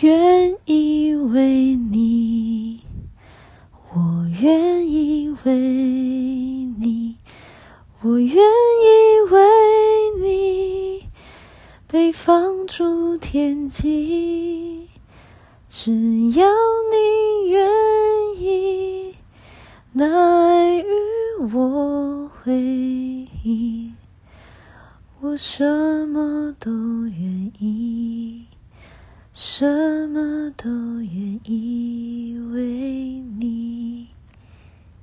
愿意为你，我愿意为你，我愿意为你被放逐天际，只要你愿意，那爱与我回忆，我什么都。什么都愿意。